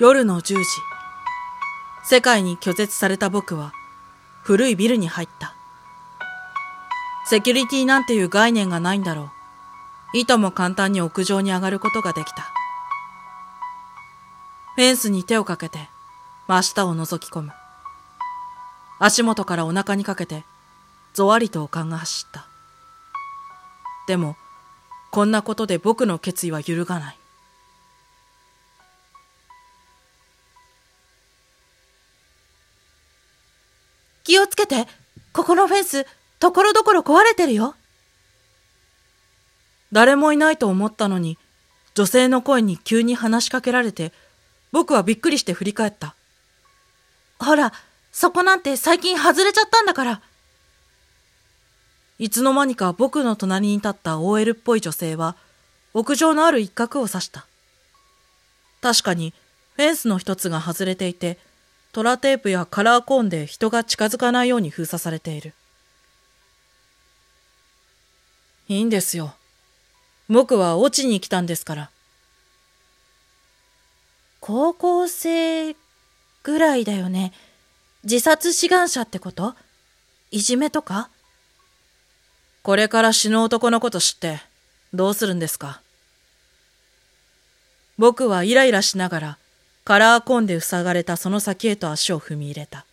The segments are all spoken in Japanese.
夜の10時。世界に拒絶された僕は古いビルに入った。セキュリティなんていう概念がないんだろう。いとも簡単に屋上に上がることができた。フェンスに手をかけて真下を覗き込む。足元からお腹にかけてぞわりとおかんが走った。でも、こんなことで僕の決意は揺るがない。気をつけてここのフェンス、ところどころ壊れてるよ。誰もいないと思ったのに、女性の声に急に話しかけられて、僕はびっくりして振り返った。ほら、そこなんて最近外れちゃったんだから。いつの間にか僕の隣に立った OL っぽい女性は、屋上のある一角を指した。確かに、フェンスの一つが外れていて、トラテープやカラーコーンで人が近づかないように封鎖されている。いいんですよ。僕は落ちに来たんですから。高校生ぐらいだよね。自殺志願者ってこと？いじめとか？これから死ぬ男のこと知ってどうするんですか？僕はイライラしながらカラーコンで塞がれたその先へと足を踏み入れた。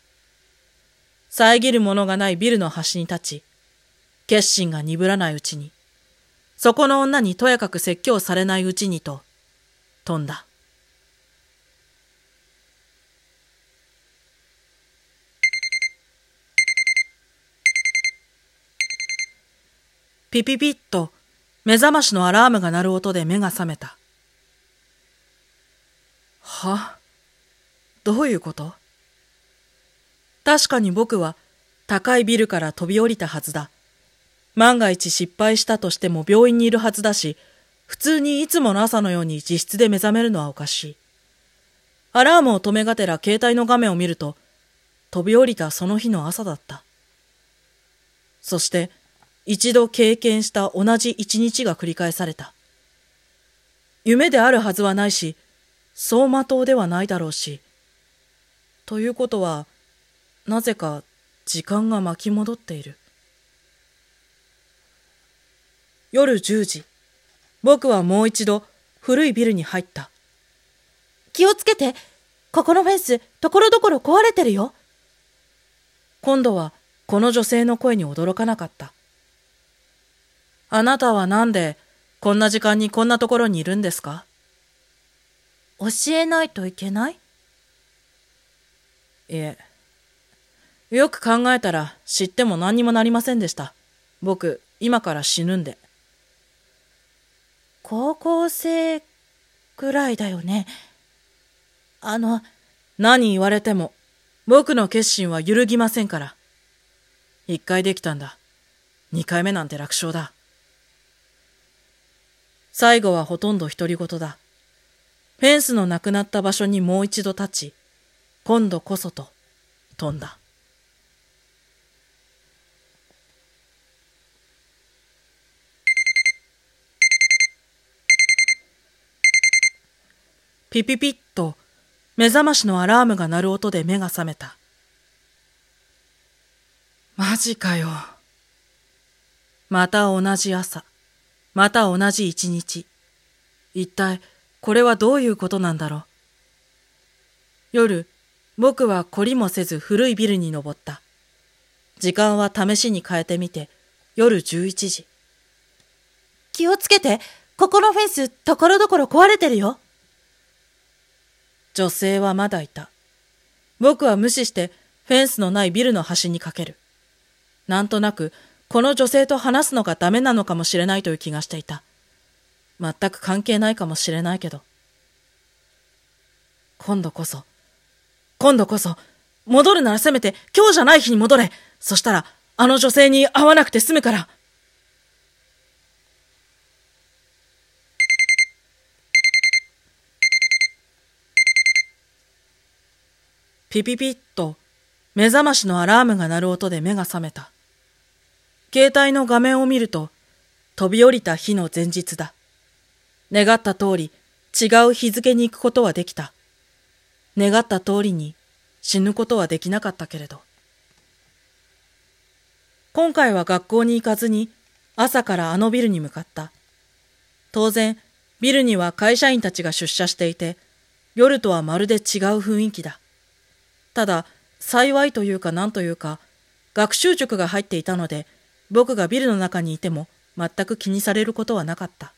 遮るものがないビルの端に立ち、決心が鈍らないうちに、そこの女にとやかく説教されないうちにと、飛んだ。ピピピッと目覚ましのアラームが鳴る音で目が覚めた。は？どういうこと？確かに僕は高いビルから飛び降りたはずだ。万が一失敗したとしても病院にいるはずだし、普通にいつもの朝のように自室で目覚めるのはおかしい。アラームを止めがてら携帯の画面を見ると、飛び降りたその日の朝だった。そして、一度経験した同じ一日が繰り返された。夢であるはずはないし、走馬灯ではないだろうし。ということは、なぜか時間が巻き戻っている。夜10時、僕はもう一度古いビルに入った。気をつけて、ここのフェンス、ところどころ壊れてるよ。今度はこの女性の声に驚かなかった。あなたはなんでこんな時間にこんなところにいるんですか？教えないといけない？いえ。よく考えたら知っても何にもなりませんでした。僕、今から死ぬんで。高校生くらいだよね。あの、何言われても、僕の決心は揺るぎませんから。一回できたんだ。二回目なんて楽勝だ。最後はほとんど独り言だ。フェンスのなくなった場所にもう一度立ち、今度こそと飛んだ。ピピピッと目覚ましのアラームが鳴る音で目が覚めた。マジかよ。また同じ朝、また同じ一日。一体これはどういうことなんだろう？夜、僕は懲りもせず古いビルに登った。時間は試しに変えてみて、夜11時。気をつけて、ここのフェンス、ところどころ壊れてるよ。女性はまだいた。僕は無視してフェンスのないビルの端にかける。なんとなく、この女性と話すのがダメなのかもしれないという気がしていた。全く関係ないかもしれないけど。今度こそ、今度こそ、戻るならせめて今日じゃない日に戻れ。そしたら、あの女性に会わなくて済むから。ピピピッと目覚ましのアラームが鳴る音で目が覚めた。携帯の画面を見ると飛び降りた日の前日だ。願った通り違う日付に行くことはできた。願った通りに死ぬことはできなかったけれど。今回は学校に行かずに朝からあのビルに向かった。当然、ビルには会社員たちが出社していて、夜とはまるで違う雰囲気だ。ただ、幸いというか何というか、学習塾が入っていたので、僕がビルの中にいても全く気にされることはなかった。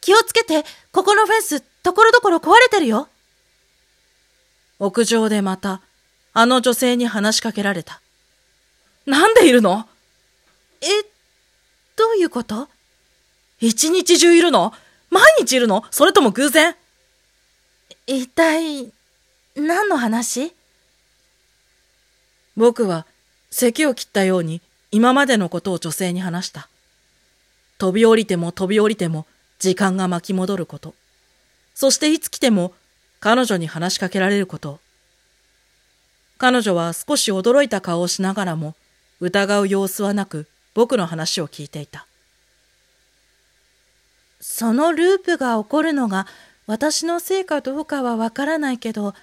気をつけて、ここのフェンス、ところどころ壊れてるよ。屋上でまた、あの女性に話しかけられた。なんでいるの？え、どういうこと？一日中いるの？毎日いるの？それとも偶然？一体、何の話？僕は咳を切ったように今までのことを女性に話した。飛び降りても飛び降りても時間が巻き戻ること。そしていつ来ても彼女に話しかけられること。彼女は少し驚いた顔をしながらも疑う様子はなく僕の話を聞いていた。そのループが起こるのが私のせいかどうかはわからないけど、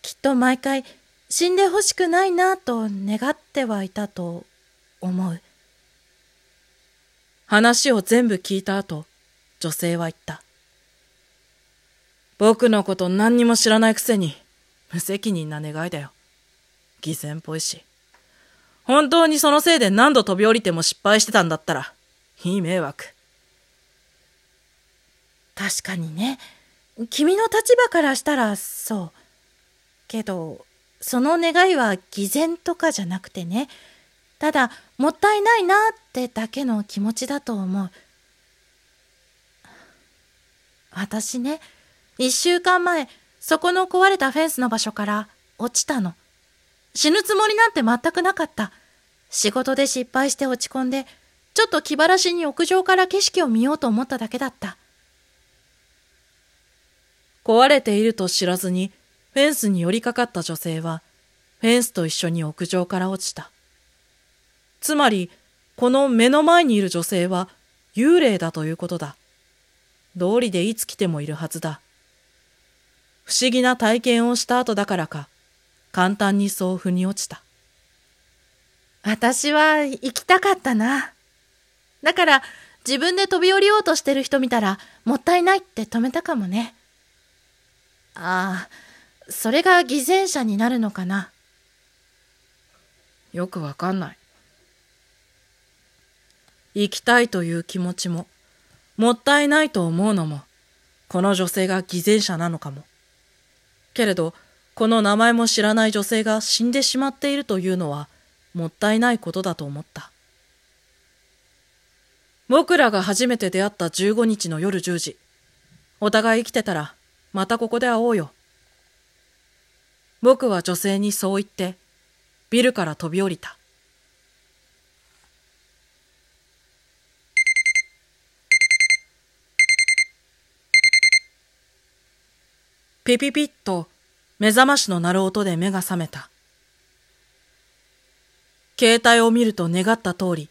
きっと毎回死んでほしくないなと願ってはいたと思う。話を全部聞いた後、女性は言った。僕のこと何にも知らないくせに、無責任な願いだよ。偽善っぽいし。本当にそのせいで何度飛び降りても失敗してたんだったら、いい迷惑。確かにね。君の立場からしたらそう。けど、その願いは偽善とかじゃなくてね。ただ、もったいないなってだけの気持ちだと思う。私ね、一週間前、そこの壊れたフェンスの場所から落ちたの。死ぬつもりなんて全くなかった。仕事で失敗して落ち込んで、ちょっと気晴らしに屋上から景色を見ようと思っただけだった。壊れていると知らずにフェンスに寄りかかった女性は、フェンスと一緒に屋上から落ちた。つまり、この目の前にいる女性は幽霊だということだ。道理でいつ来てもいるはずだ。不思議な体験をした後だからか、簡単にそう腑に落ちた。私は行きたかったな。だから自分で飛び降りようとしてる人見たらもったいないって止めたかもね。ああ、それが偽善者になるのかな。よくわかんない。行きたいという気持ちも、もったいないと思うのも、この女性が偽善者なのかも。けれど、この名前も知らない女性が死んでしまっているというのは、もったいないことだと思った。僕らが初めて出会った15日の夜10時。お互い生きてたら、またここで会おうよ。僕は女性にそう言って、ビルから飛び降りた。ピピピッと目覚ましの鳴る音で目が覚めた。携帯を見ると願った通り、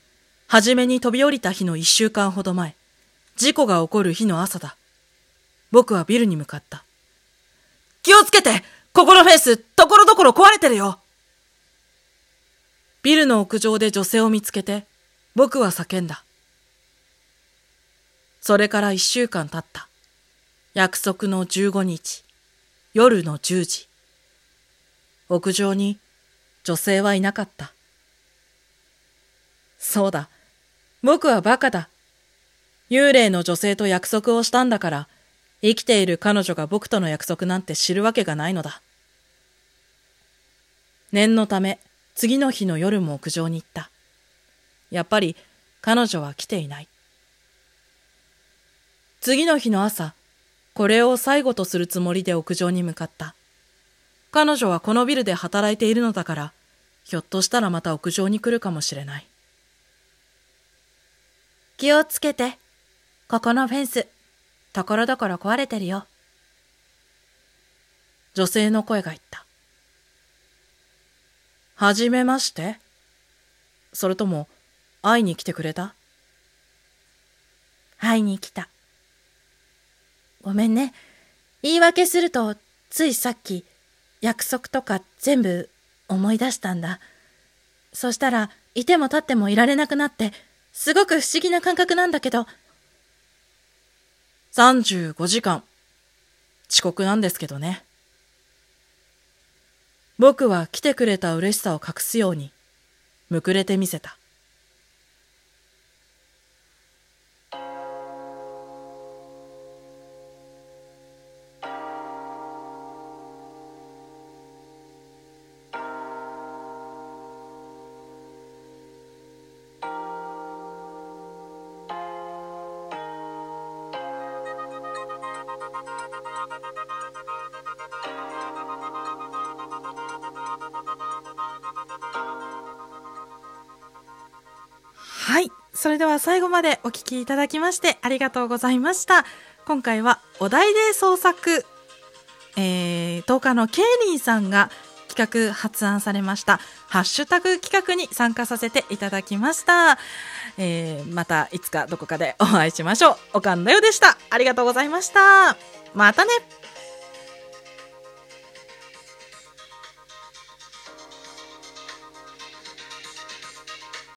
初めに飛び降りた日の一週間ほど前、事故が起こる日の朝だ。僕はビルに向かった。気をつけてここのフェンス、ところどころ壊れてるよビルの屋上で女性を見つけて、僕は叫んだ。それから一週間経った。約束の15日、夜の10時。屋上に女性はいなかった。そうだ。僕はバカだ。幽霊の女性と約束をしたんだから、生きている彼女が僕との約束なんて知るわけがないのだ。念のため、次の日の夜も屋上に行った。やっぱり彼女は来ていない。次の日の朝、これを最後とするつもりで屋上に向かった。彼女はこのビルで働いているのだから、ひょっとしたらまた屋上に来るかもしれない。気をつけて。ここのフェンス。ところどころ壊れてるよ。女性の声が言った。はじめましてそれとも、会いに来てくれた？会いに来た。ごめんね。言い訳すると、ついさっき、約束とか全部思い出したんだ。そしたら、いても立ってもいられなくなって、すごく不思議な感覚なんだけど。35時間。遅刻なんですけどね。僕は来てくれた嬉しさを隠すように、むくれてみせた。はい。それでは最後までお聞きいただきましてありがとうございました。今回はお題で創作、えー、10日のケイリンさんが企画発案されましたハッシュタグ企画に参加させていただきました。えー、またいつかどこかでお会いしましょう。おかんだよでした。ありがとうございました。またね